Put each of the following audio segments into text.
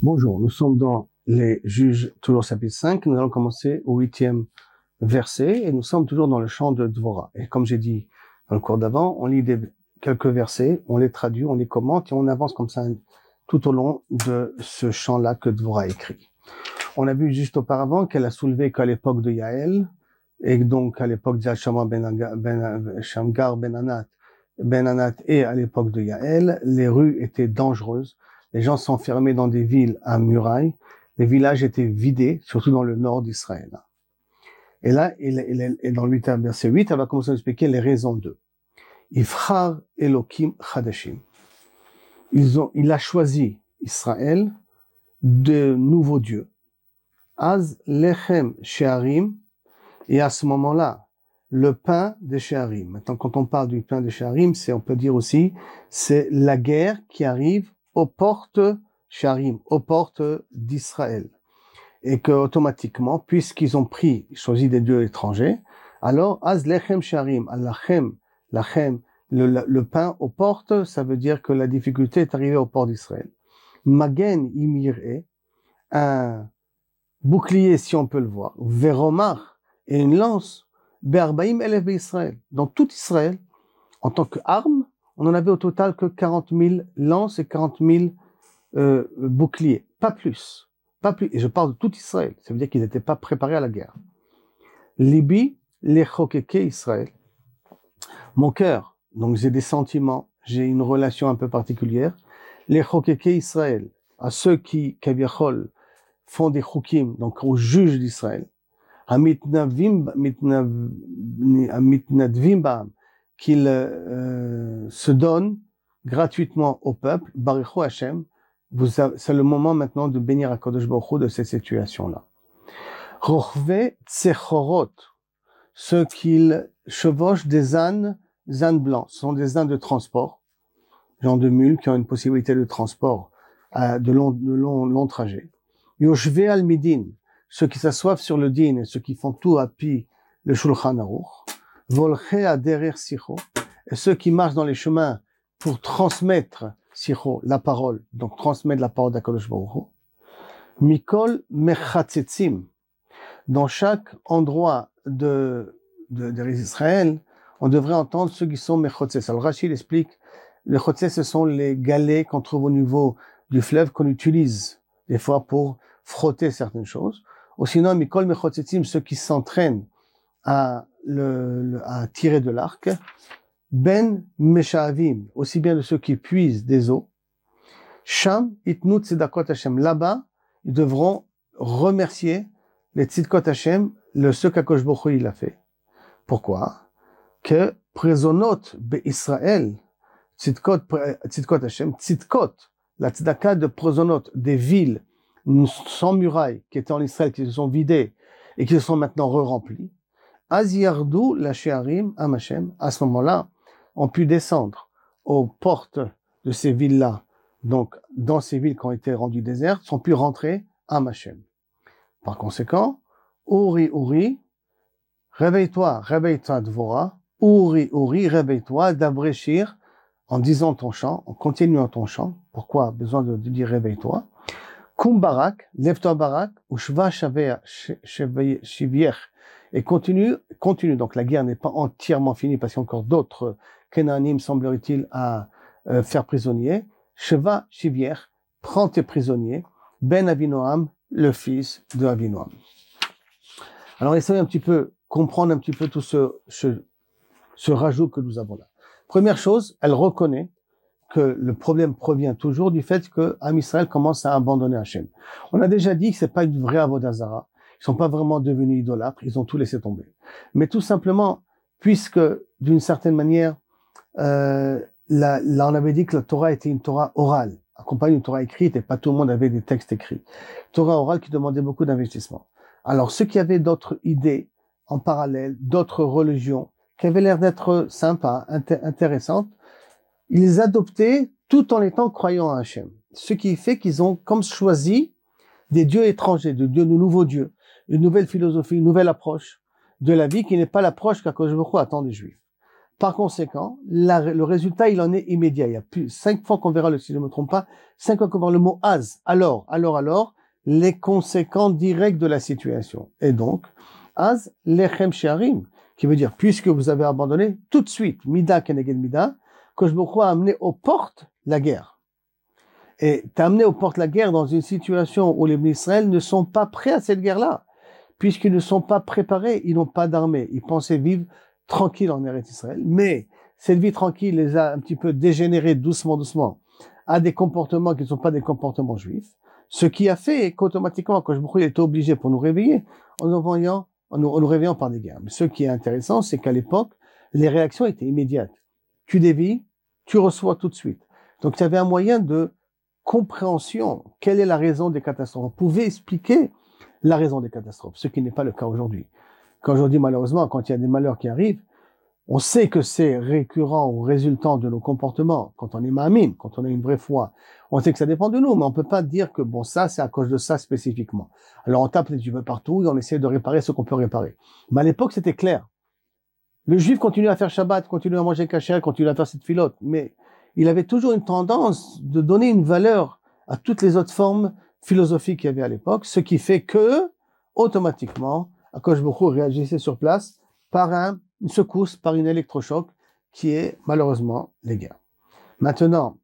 Bonjour, nous sommes dans les juges, toujours chapitre 5. Nous allons commencer au huitième verset et nous sommes toujours dans le chant de Dvora. Et comme j'ai dit dans le cours d'avant, on lit des, quelques versets, on les traduit, on les commente et on avance comme ça tout au long de ce chant-là que Dvora écrit. On a vu juste auparavant qu'elle a soulevé qu'à l'époque de Yaël, et donc à l'époque de ben, ben ben Anat, ben et à l'époque de Yaël, les rues étaient dangereuses les gens s'enfermaient dans des villes à murailles. Les villages étaient vidés, surtout dans le nord d'Israël. Et là, il, il, dans le verset 8, elle va commencer à expliquer les raisons d'eux. Ifrar Elohim Chadashim. Ils ont, il a choisi Israël de nouveaux dieux. Az Lechem Shearim. Et à ce moment-là, le pain de Shearim. Maintenant, quand on parle du pain de Shearim, c'est, on peut dire aussi, c'est la guerre qui arrive aux portes Sharim, aux portes d'Israël. Et que automatiquement, puisqu'ils ont pris, choisi des dieux étrangers, alors Az Lechem Sharim, Lachem, Lachem, le, le, pain aux portes, ça veut dire que la difficulté est arrivée aux portes d'Israël. Magen Imire, un bouclier si on peut le voir, Veromar et une lance, Berbaim Elef Israël, dans tout Israël, en tant qu'arme, on en avait au total que 40 000 lances et 40 000 euh, boucliers, pas plus, pas plus. Et je parle de tout Israël, ça veut dire qu'ils n'étaient pas préparés à la guerre. Libye, les chokeke Israël. Mon cœur, donc j'ai des sentiments, j'ai une relation un peu particulière. Les chokeke Israël, à ceux qui, kaviachol, font des chokim, donc aux juges d'Israël. Amitnadvim qu'il euh, se donne gratuitement au peuple, Barichu Hashem, c'est le moment maintenant de bénir à Kodesh Baruch de cette situation-là. Rochve Tsechorot, ceux qu'ils chevauchent des ânes, ânes blancs, ce sont des ânes de transport, genre de mules qui ont une possibilité de transport euh, de long, de long, long trajet. Yoshve al Midin, ceux qui s'assoivent sur le din et ceux qui font tout à pied le Shulchan Aruch derrière Sicho, ceux qui marchent dans les chemins pour transmettre Sicho, la parole, donc transmettre la parole d'Akadosh Baruch Mikol Mechatzetzim, dans chaque endroit de, de, de on devrait entendre ceux qui sont Mechotzes. Alors Rachid explique, les Chotzes, ce sont les galets qu'on trouve au niveau du fleuve qu'on utilise des fois pour frotter certaines choses. Ou sinon, Mikol Mechotzetzim, ceux qui s'entraînent à le, à tirer de l'arc. Ben Meshavim, aussi bien de ceux qui puisent des eaux. Sham itnut tzedakot Hashem. Là-bas, ils devront remercier les tzedakot Hashem, le ce qu'Akosh il a fait. Pourquoi? Que présonot be Israël, tzedakot Hashem, tzedakot, la tzedaka de présonot des villes sans murailles qui étaient en Israël, qui se sont vidées et qui se sont maintenant re-remplies. Aziardou la Shearim Amachem, à ce moment-là, ont pu descendre aux portes de ces villes-là, donc dans ces villes qui ont été rendues désertes, sont pu rentrer à Machem. Par conséquent, Uri Uri, réveille-toi, réveille-toi Dvora, Uri Uri, réveille-toi, d'abréchir en disant ton chant, en continuant ton chant. Pourquoi? Besoin de, dire réveille-toi Kum barak, lève-toi barak, ou shva shiviech, et continue, continue. Donc la guerre n'est pas entièrement finie parce qu'il y a encore d'autres Kenanim, semblerait-il, à euh, faire prisonnier. Sheva Shivier, prends tes prisonniers. Ben Avinoam, le fils de Avinoam. Alors essayez un petit peu comprendre un petit peu tout ce, ce, rajout que nous avons là. Première chose, elle reconnaît que le problème provient toujours du fait que Israël commence à abandonner Hachem. On a déjà dit que c'est pas une vraie avodazara. Ils sont pas vraiment devenus idolâtres, ils ont tout laissé tomber. Mais tout simplement, puisque d'une certaine manière, euh, là, on avait dit que la Torah était une Torah orale, accompagnée d'une Torah écrite, et pas tout le monde avait des textes écrits. Torah orale qui demandait beaucoup d'investissement. Alors ceux qui avaient d'autres idées en parallèle, d'autres religions, qui avaient l'air d'être sympas, intéressantes, ils adoptaient tout en étant croyants à Hachem. Ce qui fait qu'ils ont comme choisi des dieux étrangers, de dieux, de nouveaux dieux une nouvelle philosophie, une nouvelle approche de la vie qui n'est pas l'approche qu'Akosh attend des Juifs. Par conséquent, le résultat, il en est immédiat. Il y a plus, cinq fois qu'on verra, le, si je ne me trompe pas, cinq fois qu'on verra le mot az. Alors, alors, alors, les conséquences directes de la situation. Et donc, az lechem shearim, qui veut dire, puisque vous avez abandonné, tout de suite, mida keneged mida, me crois amener aux portes la guerre. Et t'as amené aux portes la guerre dans une situation où les Israël ne sont pas prêts à cette guerre-là, puisqu'ils ne sont pas préparés, ils n'ont pas d'armée. Ils pensaient vivre tranquille en Eretz Israël, mais cette vie tranquille les a un petit peu dégénérés doucement, doucement, à des comportements qui ne sont pas des comportements juifs, ce qui a fait qu'automatiquement, quand je était obligé pour nous réveiller, en nous voyant, en nous, réveillant par des guerres. Mais ce qui est intéressant, c'est qu'à l'époque, les réactions étaient immédiates. Tu dévis, tu reçois tout de suite. Donc, tu avais un moyen de compréhension. Quelle est la raison des catastrophes? On pouvait expliquer la raison des catastrophes, ce qui n'est pas le cas aujourd'hui. Qu'aujourd'hui, malheureusement, quand il y a des malheurs qui arrivent, on sait que c'est récurrent ou résultant de nos comportements. Quand on est mamine, quand on a une vraie foi, on sait que ça dépend de nous, mais on peut pas dire que bon, ça, c'est à cause de ça spécifiquement. Alors on tape les yeux partout et on essaie de réparer ce qu'on peut réparer. Mais à l'époque, c'était clair. Le juif continue à faire Shabbat, continue à manger kasher, continue à faire cette filote, mais il avait toujours une tendance de donner une valeur à toutes les autres formes philosophiques qu'il y avait à l'époque, ce qui fait que, automatiquement, Bokhu réagissait sur place par un, une secousse, par une électrochoc, qui est malheureusement les guerres. Maintenant,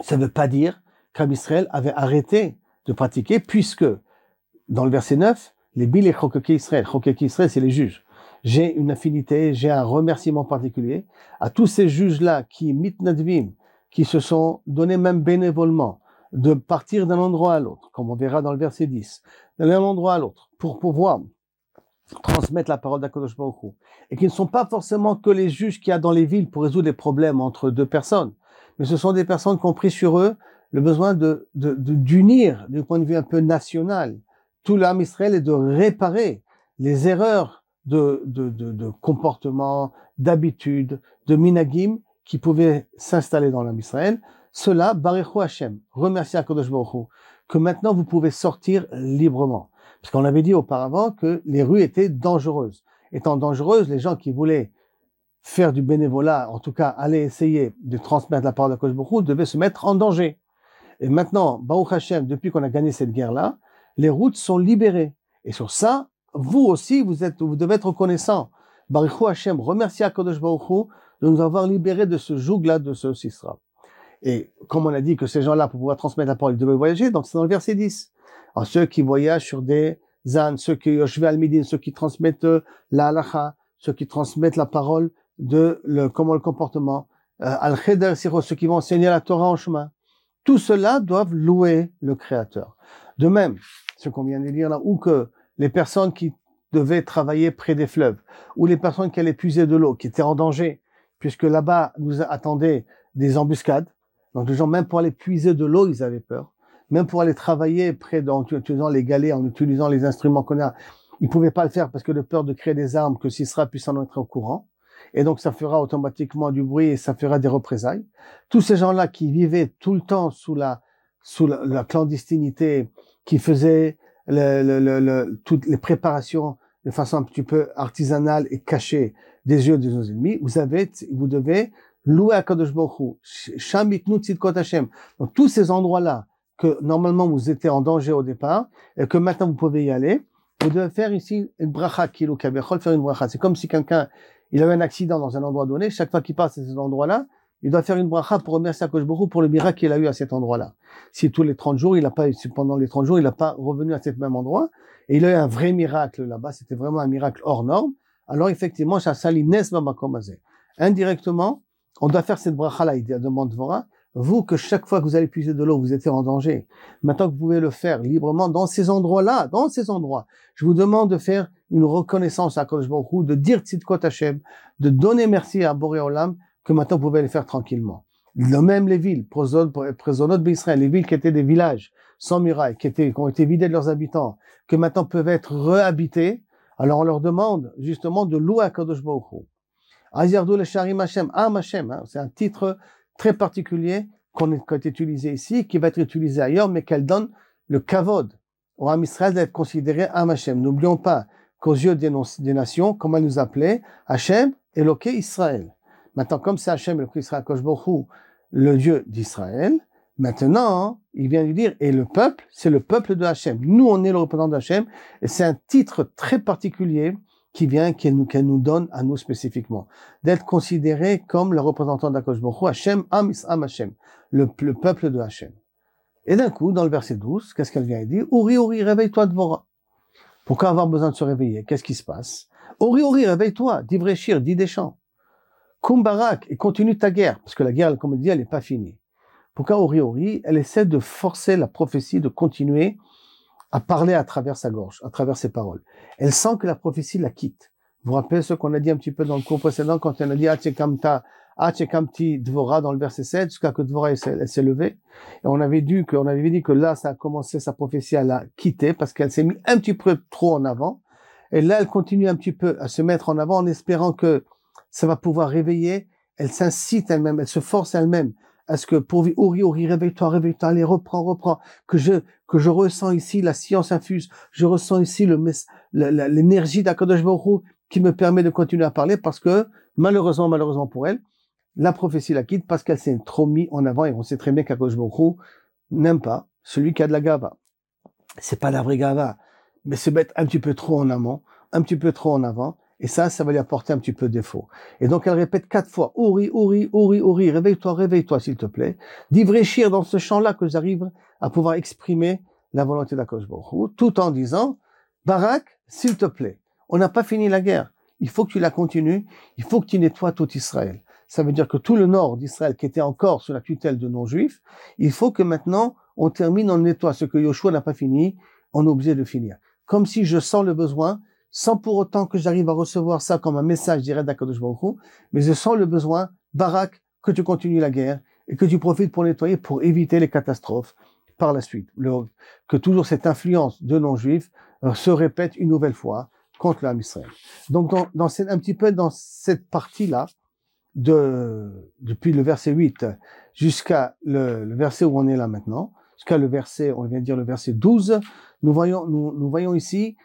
ça ne veut pas dire qu'Israël avait arrêté de pratiquer, puisque dans le verset 9, les bil et Israël, Israël, c'est les juges. J'ai une affinité, j'ai un remerciement particulier à tous ces juges-là qui, mitnadvim, qui se sont donnés même bénévolement de partir d'un endroit à l'autre, comme on verra dans le verset 10, d'un endroit à l'autre, pour pouvoir transmettre la parole d'Akadosh et qui ne sont pas forcément que les juges qu'il y a dans les villes pour résoudre des problèmes entre deux personnes, mais ce sont des personnes qui ont pris sur eux le besoin de d'unir du point de vue un peu national tout l'âme Israël et de réparer les erreurs de, de, de, de comportement, d'habitude, de minagim qui pouvaient s'installer dans l'âme Israël. Cela, Baruch Hashem, remerciez Akadosh Baruch que maintenant vous pouvez sortir librement. Parce qu'on avait dit auparavant que les rues étaient dangereuses. Étant dangereuses, les gens qui voulaient faire du bénévolat, en tout cas aller essayer de transmettre la parole de Kosh devaient se mettre en danger. Et maintenant, Baruch Hashem, depuis qu'on a gagné cette guerre-là, les routes sont libérées. Et sur ça, vous aussi, vous êtes, vous devez être reconnaissant. Baruch Hashem, remerciez à Kodesh Baruch de nous avoir libérés de ce joug-là, de ce Sisra. Et comme on a dit que ces gens-là, pour pouvoir transmettre la parole, ils devaient voyager, donc c'est dans le verset 10 ceux qui voyagent sur des ânes, ceux qui al ceux qui transmettent euh, la halacha, ceux qui transmettent la parole de le, comment le comportement, euh, al-cheder ceux qui vont enseigner la Torah en chemin. Tout cela doivent louer le Créateur. De même, ce qu'on vient de dire là, ou que les personnes qui devaient travailler près des fleuves, ou les personnes qui allaient puiser de l'eau, qui étaient en danger, puisque là-bas nous attendaient des embuscades. Donc les gens, même pour aller puiser de l'eau, ils avaient peur même pour aller travailler près en utilisant les galets, en utilisant les instruments qu'on a, ils pouvaient pas le faire parce que de peur de créer des armes que Sisra puisse en être au courant. Et donc, ça fera automatiquement du bruit et ça fera des représailles. Tous ces gens-là qui vivaient tout le temps sous la, sous la, clandestinité, qui faisaient le, le, le, toutes les préparations de façon un petit peu artisanale et cachée des yeux de nos ennemis, vous avez, vous devez louer à Kadosh Baruch Hashem. Donc, tous ces endroits-là, que normalement vous étiez en danger au départ et que maintenant vous pouvez y aller, vous devez faire ici une bracha kilo faire une bracha. C'est comme si quelqu'un, il avait un accident dans un endroit donné, chaque fois qu'il passe à cet endroit-là, il doit faire une bracha pour remercier Akosh pour le miracle qu'il a eu à cet endroit-là. Si tous les 30 jours, il a pas, pendant les 30 jours, il n'a pas revenu à cet même endroit, et il a eu un vrai miracle là-bas, c'était vraiment un miracle hors norme, alors effectivement, ça salit Indirectement, on doit faire cette bracha-là, il Dvora, vous, que chaque fois que vous allez puiser de l'eau, vous êtes en danger. Maintenant que vous pouvez le faire librement dans ces endroits-là, dans ces endroits, je vous demande de faire une reconnaissance à Kodesh de dire Tzidkot Hashem, de donner merci à Boré Olam, que maintenant vous pouvez le faire tranquillement. Le même les villes, Présonot d'Israël, les villes qui étaient des villages sans murailles, qui, étaient, qui ont été vidés de leurs habitants, que maintenant peuvent être réhabités, alors on leur demande justement de louer à Kodesh Baruch le Sharim Hashem, Am Hashem, hein, c'est un titre très particulier qu'on est, utilisé ici, qui va être utilisé ailleurs, mais qu'elle donne le kavod au Ham Israël d'être considéré Ham Hashem. N'oublions pas qu'aux yeux des, nations, comment elle nous appelait? Hashem, Eloké Israël. Maintenant, comme c'est Hachem, le Christ le Dieu d'Israël, maintenant, il vient lui dire, et le peuple, c'est le peuple de Hachem. Nous, on est le représentant d'Hachem, et c'est un titre très particulier qui vient, qu'elle nous, donne à nous spécifiquement. D'être considéré comme le représentant d'Akosh Baruch Hachem, Am Am Hachem, le, le peuple de Hachem. Et d'un coup, dans le verset 12, qu'est-ce qu'elle vient dire Uri, Uri, réveille-toi, Dvora. Pourquoi avoir besoin de se réveiller? Qu'est-ce qui se passe? Ori, Ori, réveille-toi, dis Vréchir, dis des chants. Kumbarak, et continue ta guerre, parce que la guerre, comme on dit, elle n'est pas finie. Pourquoi Ori, Ori? Elle essaie de forcer la prophétie de continuer à parler à travers sa gorge, à travers ses paroles. Elle sent que la prophétie la quitte. Vous vous rappelez ce qu'on a dit un petit peu dans le cours précédent, quand on a dit Achekamta, Achekamti Dvora dans le verset 7, jusqu'à que Dvora s'est levée. Et on avait dit que, on avait dit que là, ça a commencé, sa prophétie à la quitter, parce qu'elle s'est mise un petit peu trop en avant. Et là, elle continue un petit peu à se mettre en avant en espérant que ça va pouvoir réveiller. Elle s'incite elle-même, elle se force elle-même à ce que pour Ori, Ori, réveille-toi, réveille-toi, allez, reprends, reprends, que je, que je ressens ici la science infuse, je ressens ici l'énergie d'Akadosh Baruch qui me permet de continuer à parler parce que, malheureusement, malheureusement pour elle, la prophétie la quitte parce qu'elle s'est trop mise en avant et on sait très bien qu'Akadosh Baruch n'aime pas celui qui a de la gava. C'est pas la vraie gava mais se mettre un petit peu trop en amont, un petit peu trop en avant, et ça, ça va lui apporter un petit peu de défaut. Et donc elle répète quatre fois, Ouri, Ouri, Ouri, Ouri, réveille-toi, réveille-toi, s'il te plaît, d'ivréchir dans ce champ-là que j'arrive à pouvoir exprimer la volonté d'Akosh tout en disant, Barak, s'il te plaît, on n'a pas fini la guerre, il faut que tu la continues, il faut que tu nettoies tout Israël. Ça veut dire que tout le nord d'Israël qui était encore sous la tutelle de non-juifs, il faut que maintenant on termine, on nettoie ce que Yoshua n'a pas fini, on est obligé de finir comme si je sens le besoin, sans pour autant que j'arrive à recevoir ça comme un message direct d'Akadosh Baruch mais je sens le besoin, Barak, que tu continues la guerre et que tu profites pour nettoyer, pour éviter les catastrophes par la suite. que toujours cette influence de non-juifs euh, se répète une nouvelle fois contre l'âme Israël. Donc, dans, un petit peu dans cette partie-là, de, depuis le verset 8 jusqu'à le, verset où on est là maintenant, jusqu'à le verset, on vient de dire le verset 12, nous voyons, nous voyons ici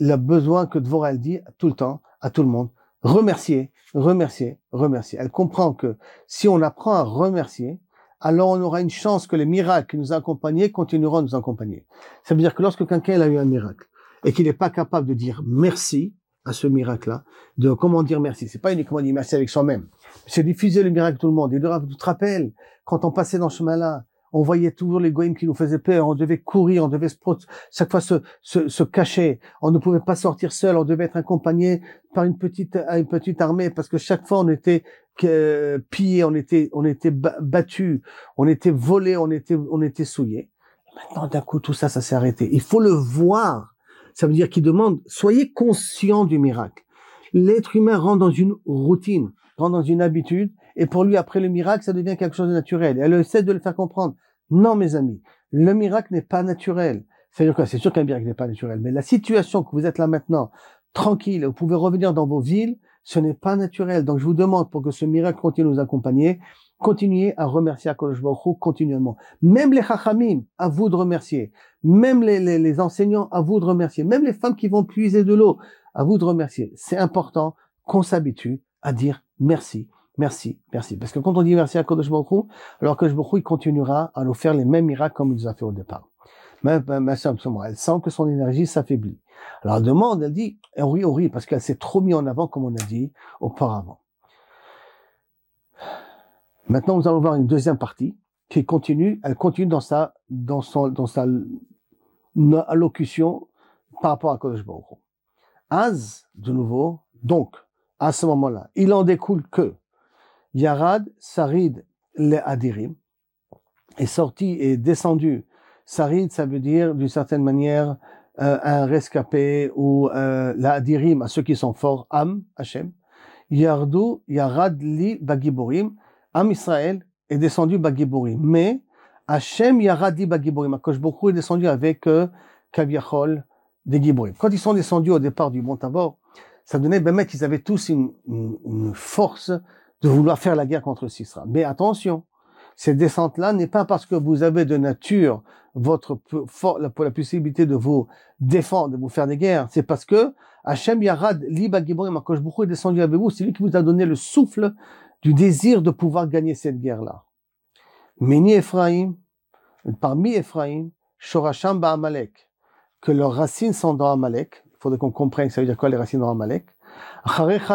le besoin que Dvorah dit tout le temps, à tout le monde, remercier, remercier, remercier. Elle comprend que si on apprend à remercier, alors on aura une chance que les miracles qui nous accompagnent continueront à nous accompagner. Ça veut dire que lorsque quelqu'un a eu un miracle et qu'il n'est pas capable de dire merci à ce miracle-là, de comment dire merci. C'est pas uniquement dire merci avec soi-même. C'est diffuser le miracle à tout le monde. Et de tu te quand on passait dans ce chemin-là, on voyait toujours les goïms qui nous faisaient peur, on devait courir, on devait se, chaque fois se, se, se, cacher, on ne pouvait pas sortir seul, on devait être accompagné par une petite, une petite armée, parce que chaque fois on était euh, pillé, on était, on était battu, on était volé, on était, on était souillé. Maintenant, d'un coup, tout ça, ça s'est arrêté. Il faut le voir. Ça veut dire qu'il demande, soyez conscient du miracle. L'être humain rentre dans une routine, rentre dans une habitude, et pour lui, après le miracle, ça devient quelque chose de naturel. Et elle essaie de le faire comprendre. Non, mes amis, le miracle n'est pas naturel. C'est sûr qu'un miracle n'est pas naturel, mais la situation que vous êtes là maintenant, tranquille, vous pouvez revenir dans vos villes, ce n'est pas naturel. Donc je vous demande, pour que ce miracle continue à nous accompagner, continuez à remercier Akadosh Baruch continuellement. Même les chachamim, à vous de remercier. Même les, les, les enseignants, à vous de remercier. Même les femmes qui vont puiser de l'eau, à vous de remercier. C'est important qu'on s'habitue à dire merci Merci, merci. Parce que quand on dit merci à Kodesh Baruch alors Kodesh Baruch il continuera à nous faire les mêmes miracles comme il nous a fait au départ. Mais, simplement, elle sent que son énergie s'affaiblit. Alors elle demande, elle dit, oui, oui, parce qu'elle s'est trop mis en avant, comme on a dit auparavant. Maintenant, nous allons voir une deuxième partie qui continue, elle continue dans sa, dans son, dans sa allocution par rapport à Kodesh Baruch Az, de nouveau, donc, à ce moment-là, il en découle que Yarad Sarid le Adirim est sorti et descendu. Sarid, ça veut dire d'une certaine manière euh, un rescapé ou euh, la Adirim à ceux qui sont forts, Am, Hashem. Yardu, Yarad li Bagiborim, Am Israël est descendu Bagiborim. Mais Hashem Yaradi Bagiborim, Akosh beaucoup est descendu avec euh, Kaviachol des Giborim. Quand ils sont descendus au départ du Mont Tabor, ça donnait, ben, qu'ils avaient tous une force de vouloir faire la guerre contre Sisra. Mais attention, cette descente-là n'est pas parce que vous avez de nature votre pour la possibilité de vous défendre, de vous faire des guerres. C'est parce que Hachem Yarad Liba Giborim Akosh est descendu avec vous. C'est lui qui vous a donné le souffle du désir de pouvoir gagner cette guerre-là. Meni Ephraim, parmi Ephraim, Shorasham Amalek, que leurs racines sont dans Amalek. Il faudrait qu'on comprenne ça veut dire quoi les racines dans Amalek.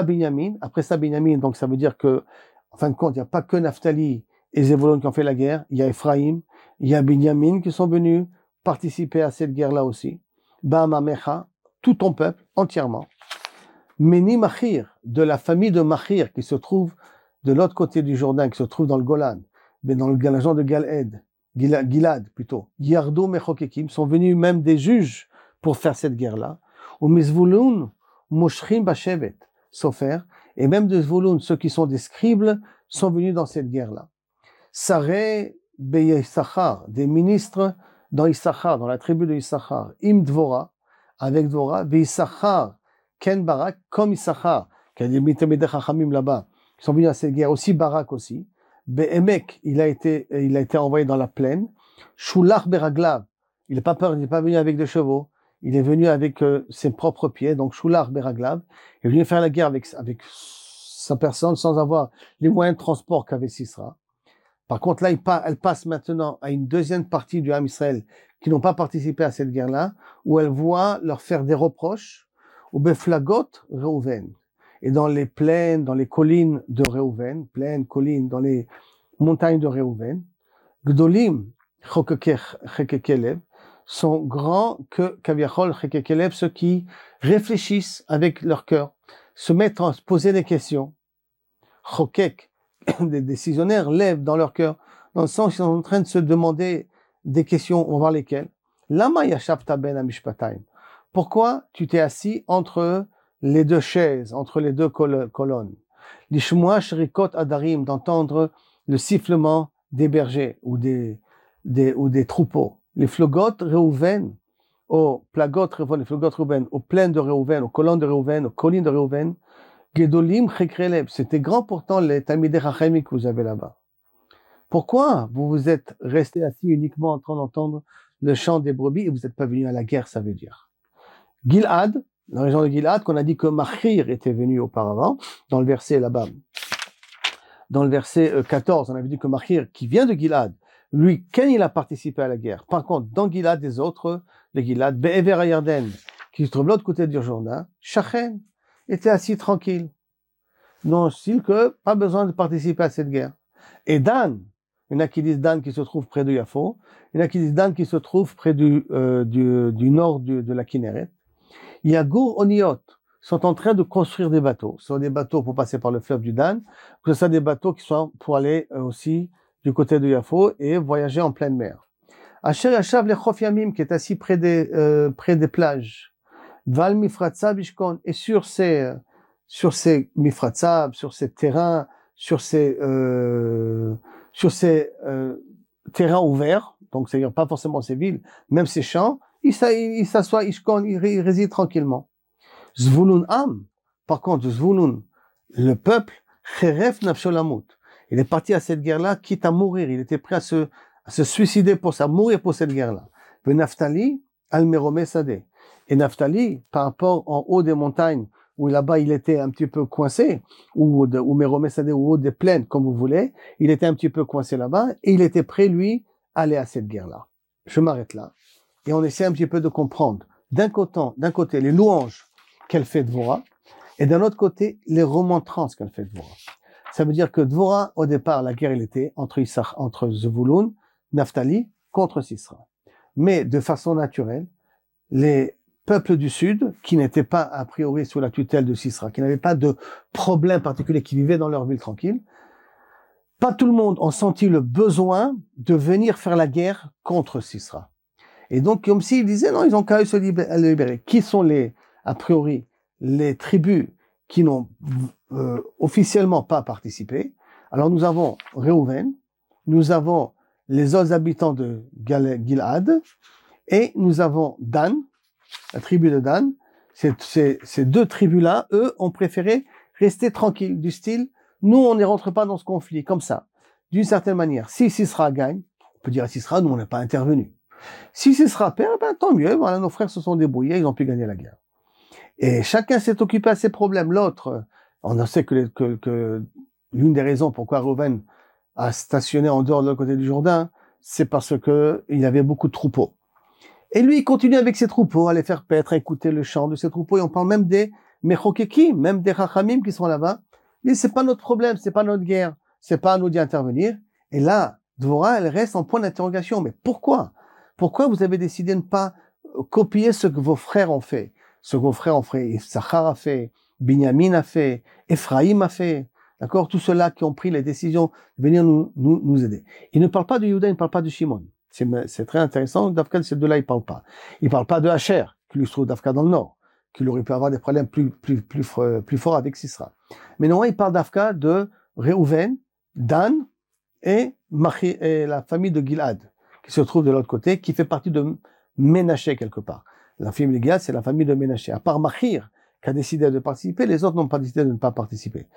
Binyamin, après ça Binyamin, donc ça veut dire que, en fin de compte, il n'y a pas que Naphtali et Zevulun qui ont fait la guerre, il y a Ephraim, il y a Binyamin qui sont venus participer à cette guerre-là aussi. Ba'amamecha, tout ton peuple, entièrement. Meni Machir, de la famille de Machir, qui se trouve de l'autre côté du Jourdain, qui se trouve dans le Golan, mais dans le région de Galed, Gilad plutôt. Yardo Mechokekim sont venus même des juges pour faire cette guerre-là. Ou Mizvulun, Moshrim Bashevet, Sofer, et même de Zvulun, ceux qui sont des scribes, sont venus dans cette guerre-là. Saré Beyissachar, des ministres dans Issachar, dans la tribu de Issachar, Im Dvora, avec Dvora, Beyissachar, Ken Barak, comme Issachar, qui a des Chachamim là-bas, qui sont venus à cette guerre, aussi Barak aussi. Be'emek, il a été, il a été envoyé dans la plaine. Shulach Beraglav, il n'est pas peur, il n'est pas venu avec des chevaux. Il est venu avec euh, ses propres pieds, donc Shulach Beraglav. Est venu faire la guerre avec, sa personne sans avoir les moyens de transport qu'avait Sisra. Par contre, là, elle passe maintenant à une deuxième partie du Ham Israël qui n'ont pas participé à cette guerre-là, où elle voit leur faire des reproches, au Beflagot Reuven et dans les plaines, dans les collines de Réhouven, plaines, collines, dans les montagnes de Réhouven, Gdolim sont grands que Kaviachol Chekekelev, ceux qui réfléchissent avec leur cœur, se mettent à se poser des questions. Chokek, des décisionnaires, lèvent dans leur cœur, dans le sens qu'ils sont en train de se demander des questions, on va voir lesquelles. Lama yashavta ben amishpataim. Pourquoi tu t'es assis entre les deux chaises, entre les deux colonnes? L'ishmoa shrikot adarim, d'entendre le sifflement des bergers ou des, ou des troupeaux. Reuven, aux plagot Reuven, les flogot Reuven, aux plaines de Reuven, aux colonnes de Reuven, aux collines de Chekreleb, c'était grand pourtant les Tamidei Chachemik que vous avez là-bas. Pourquoi vous vous êtes resté assis uniquement en train d'entendre le chant des brebis et vous n'êtes pas venu à la guerre, ça veut dire? Gilad, la région de Gilad, qu'on a dit que Machir était venu auparavant, dans le verset là-bas. Dans le verset 14, euh, on avait dit que Machir, qui vient de Gilad, lui, quand il a participé à la guerre. Par contre, dans Gilad, des autres de Gilad, Be'ever Yarden, qui se trouve de l'autre côté du Jourdain, Shachen, était assis tranquille. Non, style que pas besoin de participer à cette guerre. Et Dan, il y en a qui disent Dan qui se trouve près de Yafo, il y en a qui disent Dan qui se trouve près du, euh, nord de la Kinneret. Yagour Oniot sont en train de construire des bateaux. Ce sont des bateaux pour passer par le fleuve du Dan, que ce soit des bateaux qui sont pour aller euh, aussi du côté de Yafo et voyager en pleine mer. Asher Yashav le qui est assis près des, euh, près des plages. Val Mifratsa Bishkon, et sur ces, sur ces Mifratsa, sur ces terrains, sur ces, euh, sur ces euh, terrains ouverts, donc c'est-à-dire pas forcément ces villes, même ces champs, il s'assoit, il, réside tranquillement. Zvulun Am, par contre, Zvulun, le peuple, Cheref Nafsholamut, il est parti à cette guerre-là, quitte à mourir. Il était prêt à se, suicider pour ça, mourir pour cette guerre-là. Le Naftali, al Sadeh. Et Naftali, par rapport en haut des montagnes, où là-bas il était un petit peu coincé, ou, de, ou Meromé ou haut des plaines, comme vous voulez, il était un petit peu coincé là-bas, et il était prêt, lui, à aller à cette guerre-là. Je m'arrête là et on essaie un petit peu de comprendre d'un côté, d'un côté les louanges qu'elle fait Dvora et d'un autre côté les remontrances qu'elle fait Dvora. Ça veut dire que Dvora, au départ, la guerre, elle était entre Issach, entre Zvulun, Naphtali, contre Sisra. Mais de façon naturelle, les peuples du Sud, qui n'étaient pas a priori sous la tutelle de Sisra, qui n'avaient pas de problème particulier, qui vivaient dans leur ville tranquille, pas tout le monde ont senti le besoin de venir faire la guerre contre Sisra. Et donc, comme s'ils disaient, non, ils ont qu'à se libérer. Qui sont les, a priori, les tribus qui n'ont euh, officiellement pas participé Alors, nous avons Reuven, nous avons les autres habitants de Gilad, et nous avons Dan, la tribu de Dan. Ces, ces deux tribus-là, eux, ont préféré rester tranquilles, du style, nous, on ne rentre pas dans ce conflit, comme ça. D'une certaine manière, si Sisra gagne, on peut dire à Sisra, nous, on n'a pas intervenu. Si ce sera père, ben, tant mieux. Voilà, nos frères se sont débrouillés, ils ont pu gagner la guerre. Et chacun s'est occupé à ses problèmes. L'autre, on sait que, l'une des raisons pourquoi Reuven a stationné en dehors de l'autre côté du Jourdain, c'est parce que il avait beaucoup de troupeaux. Et lui, il continue avec ses troupeaux à les faire paître, à écouter le chant de ses troupeaux. Et on parle même des Mechokekim, même des Rachamim qui sont là-bas. Mais c'est pas notre problème, c'est pas notre guerre, c'est pas à nous d'y intervenir. Et là, Dvorah, elle reste en point d'interrogation. Mais pourquoi? Pourquoi vous avez décidé de ne pas copier ce que vos frères ont fait? Ce vos frères ont fait, Sachar a fait, Binyamin a fait, Ephraim a fait. D'accord? Tous ceux-là qui ont pris les décisions de venir nous, nous, aider. Il ne parle pas de Yehuda, il ne parle pas de Shimon. C'est très intéressant. Dafka, ces deux-là, il ne parle pas. Il ne parle pas de Hacher, qui lui se trouve Dafka dans le nord, qu'il aurait pu avoir des problèmes plus, plus, plus, plus forts avec Sisra. Mais non, il parle d'Afka de Reuven, Dan et, et la famille de Gilad, qui se trouve de l'autre côté, qui fait partie de Ménaché quelque part. La famille de c'est la famille de Ménaché. À part Machir, qui a décidé de participer, les autres n'ont pas décidé de ne pas participer.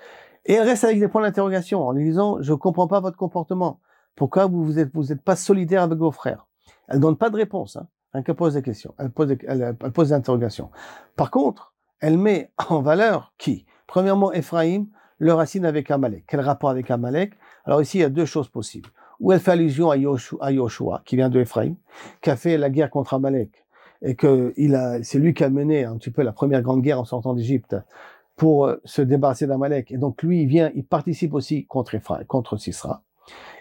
Et elle reste avec des points d'interrogation en lui disant, je comprends pas votre comportement. Pourquoi vous êtes, vous êtes pas solidaire avec vos frères? Elle donne pas de réponse, hein. Qu'elle pose des questions. Elle pose des, elle, interrogations. Par contre, elle met en valeur qui? Premièrement, Ephraim, le racine avec Amalek. Quel rapport avec Amalek? Alors ici, il y a deux choses possibles. Ou elle fait allusion à Yoshua, qui vient de Ephraim, qui a fait la guerre contre Amalek et que il a, c'est lui qui a mené un petit peu la première grande guerre en sortant d'Égypte pour euh, se débarrasser d'Amalek. Et donc lui, il vient, il participe aussi contre Ephraim, contre Sisra,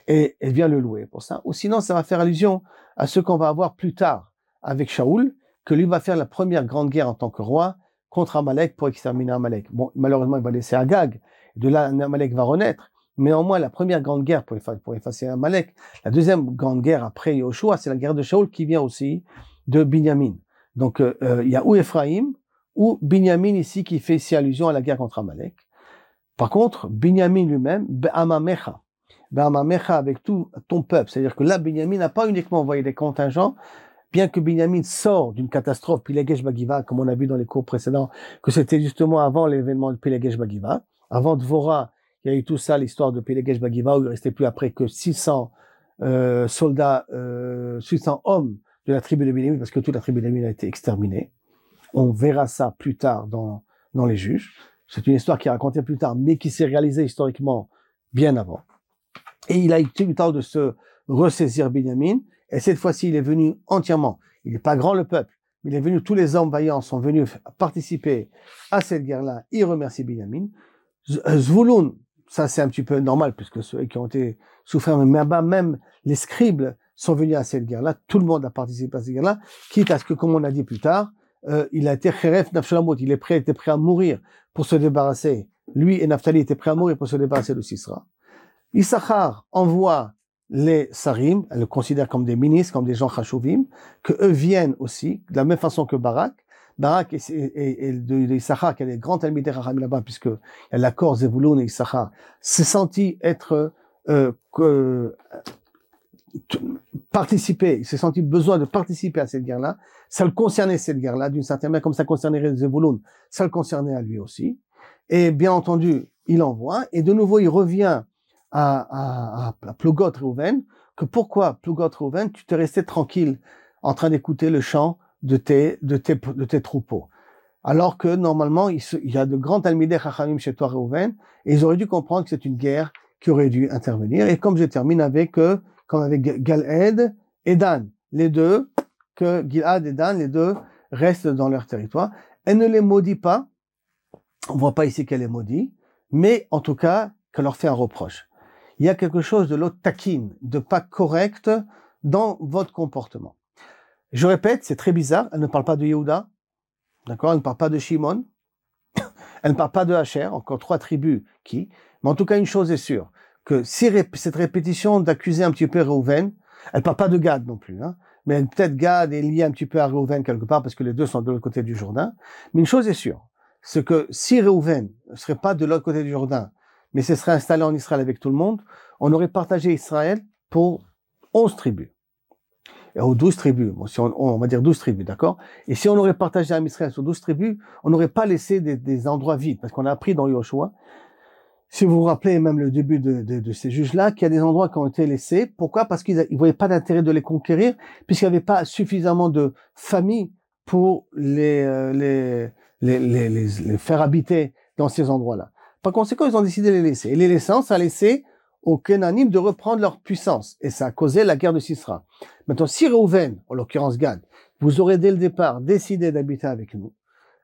et elle vient le louer pour ça. Ou sinon, ça va faire allusion à ce qu'on va avoir plus tard avec Shaoul, que lui va faire la première grande guerre en tant que roi contre Amalek pour exterminer Amalek. Bon, malheureusement, il va laisser Agag. De là, Amalek va renaître. Mais au moins, la première grande guerre pour effacer, pour effacer Amalek, la deuxième grande guerre après Yoshua, c'est la guerre de Shaoul qui vient aussi de Binyamin. Donc, euh, euh, il y a ou Ephraim ou Binyamin ici qui fait ici allusion à la guerre contre Amalek. Par contre, Binyamin lui-même, Be'amamecha, Be'amamecha avec tout ton peuple. C'est-à-dire que là, Binyamin n'a pas uniquement envoyé des contingents, bien que Binyamin sort d'une catastrophe, Pilegesh Bagiva, comme on a vu dans les cours précédents, que c'était justement avant l'événement de Pilegesh Bagiva. Avant Dvora, il y a eu tout ça, l'histoire de Pilegesh Bagiva, où il restait plus après que 600 euh, soldats, euh, 600 hommes de la tribu de Binyamin, parce que toute la tribu de Binyamin a été exterminée. On verra ça plus tard dans, dans les juges. C'est une histoire qui est racontée plus tard, mais qui s'est réalisée historiquement bien avant. Et il a été le temps de se ressaisir Binyamin, et cette fois-ci, il est venu entièrement. Il n'est pas grand le peuple, mais il est venu, tous les hommes vaillants sont venus participer à cette guerre-là. Il remercie Binyamin. Zvouloun, ça c'est un petit peu normal, puisque ceux qui ont été souffrants, mais même les scribes sont venus à cette guerre-là. Tout le monde a participé à cette guerre-là, quitte à ce que, comme on a dit plus tard, euh, il a été Kheref Nafshalamot, il est prêt, était prêt à mourir pour se débarrasser. Lui et Naphtali étaient prêts à mourir pour se débarrasser de Sisra. Issachar envoie les Sarim, elle le considère comme des ministres, comme des gens chashuvim, que eux viennent aussi, de la même façon que Barak. Barak et, et, et de, Issachar, qui est les grands Talmidei Raham là-bas, puisque l'accord Zevulun et Issachar, s'est senti être euh, que, participer, il s'est senti besoin de participer à cette guerre-là. Ça le concernait cette guerre-là, d'une certaine manière, comme ça concernait Zebulun, ça le concernait à lui aussi. Et bien entendu, il envoie, et de nouveau, il revient à, à, à Plugot Reuven, que pourquoi Plugot Reuven, tu t'es resté tranquille en train d'écouter le chant de tes, de tes, de tes troupeaux. Alors que normalement, il, y a de grands Talmidei Chachamim chez toi, Reuven, et ils auraient dû comprendre que c'est une guerre qui aurait dû intervenir. Et comme je termine avec euh, comme avec Galed et Dan. Les deux, que Gilad et Dan, les deux restent dans leur territoire. Elle ne les maudit pas. On voit pas ici qu'elle est maudite, mais en tout cas, qu'elle leur fait un reproche. Il y a quelque chose de l'autre taquine, de pas correct dans votre comportement. Je répète, c'est très bizarre. Elle ne parle pas de Yehuda. D'accord? Elle ne parle pas de Shimon. Elle ne parle pas de Hacher, encore trois tribus qui. Mais en tout cas, une chose est sûre que si cette répétition d'accuser un petit peu Reuven, elle parle pas de Gad non plus, hein, mais peut-être Gad est lié un petit peu à Reuven quelque part parce que les deux sont de l'autre côté du Jourdain. Mais une chose est sûre, c'est que si Reuven ne serait pas de l'autre côté du Jourdain, mais se serait installé en Israël avec tout le monde, on aurait partagé Israël pour 11 tribus. Ou 12 tribus, bon, si on, on, va dire 12 tribus, d'accord? Et si on aurait partagé Israël sur 12 tribus, on n'aurait pas laissé des, des endroits vides, parce qu'on a appris dans Yoshua si vous vous rappelez même le début de, de, de ces juges-là, qu'il y a des endroits qui ont été laissés. Pourquoi? Parce qu'ils ne voyaient pas d'intérêt de les conquérir, puisqu'il n'y avait pas suffisamment de familles pour les, euh, les, les, les, les faire habiter dans ces endroits-là. Par conséquent, ils ont décidé de les laisser. Et les laissant, ça a laissé aux Kenanim de reprendre leur puissance. Et ça a causé la guerre de Sisra. Maintenant, si Reuven, en l'occurrence Gad, vous aurez dès le départ décidé d'habiter avec nous,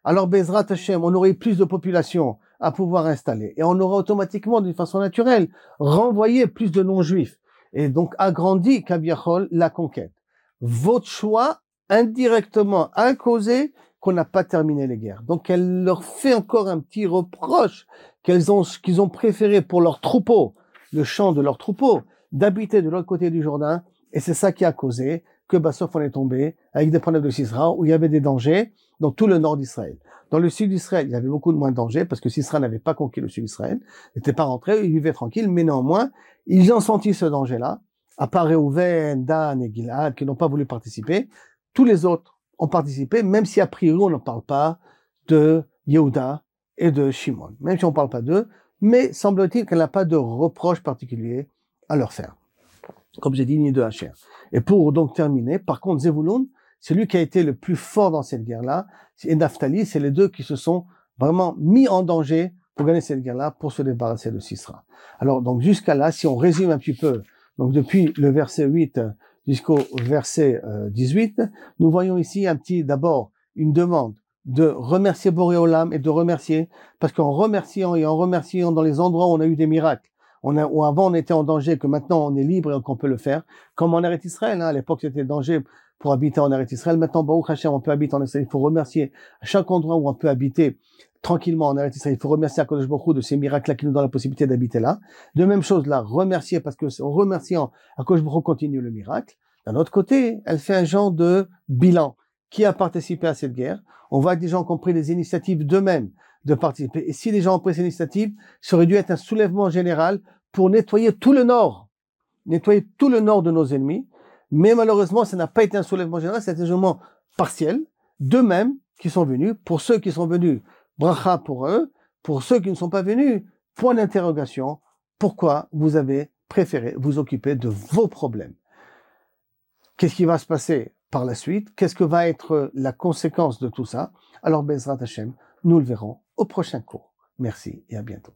alors Bezrat Hashem, on aurait plus de population à pouvoir installer. Et on aurait automatiquement, d'une façon naturelle, renvoyé plus de non-juifs. Et donc agrandi Kabiachol la conquête. Votre choix, indirectement, a causé qu'on n'a pas terminé les guerres. Donc elle leur fait encore un petit reproche ont, qu'ils ont préféré pour leur troupeau, le champ de leur troupeau, d'habiter de l'autre côté du Jourdain. Et c'est ça qui a causé que Bassof en est tombé avec des problèmes de Sisra où il y avait des dangers dans tout le nord d'Israël. Dans le sud d'Israël, il y avait beaucoup de moins de dangers parce que Sisra n'avait pas conquis le sud d'Israël, n'était pas rentré, ils vivaient tranquilles, mais néanmoins, ils ont senti ce danger-là, à part Reuven, Dan et Gilad qui n'ont pas voulu participer. Tous les autres ont participé, même si a priori on ne parle pas de Yehuda et de Shimon, même si on ne parle pas d'eux, mais semble-t-il qu'elle n'a pas de reproche particulier à leur faire. Comme j'ai dit, ni de Hacher. Et pour donc terminer, par contre, Zevulun, c'est lui qui a été le plus fort dans cette guerre-là, et Naphtali, c'est les deux qui se sont vraiment mis en danger pour gagner cette guerre-là, pour se débarrasser de Sisra. Alors, donc, jusqu'à là, si on résume un petit peu, donc depuis le verset 8 jusqu'au verset 18, euh, nous voyons ici un petit, d'abord, une demande de remercier Boréolam et de remercier, parce qu'en remerciant et en remerciant dans les endroits où on a eu des miracles, on a, où avant on était en danger, que maintenant on est libre et qu'on peut le faire, comme en Eretz Israël, hein, à l'époque c'était danger pour habiter en Eretz Israël, maintenant Baruch Hashem, on peut habiter en Israël, il faut remercier à chaque endroit où on peut habiter tranquillement en Eretz Israël, il faut remercier à Kodesh Baruch de ces miracles-là qui nous donnent la possibilité d'habiter là. De même chose là, remercier, parce que en remerciant, à Baruch continue le miracle. D'un autre côté, elle fait un genre de bilan. Qui a participé à cette guerre? On voit que des gens ont pris des initiatives d'eux-mêmes de participer. Et si les gens ont pris ces initiatives, ça aurait dû être un soulèvement général pour nettoyer tout le nord, nettoyer tout le nord de nos ennemis. Mais malheureusement, ça n'a pas été un soulèvement général, c'est un soulèvement partiel, d'eux-mêmes qui sont venus. Pour ceux qui sont venus, bracha pour eux. Pour ceux qui ne sont pas venus, point d'interrogation. Pourquoi vous avez préféré vous occuper de vos problèmes Qu'est-ce qui va se passer par la suite? Qu'est-ce que va être la conséquence de tout ça? Alors, Bezrat Hashem, nous le verrons au prochain cours. Merci et à bientôt.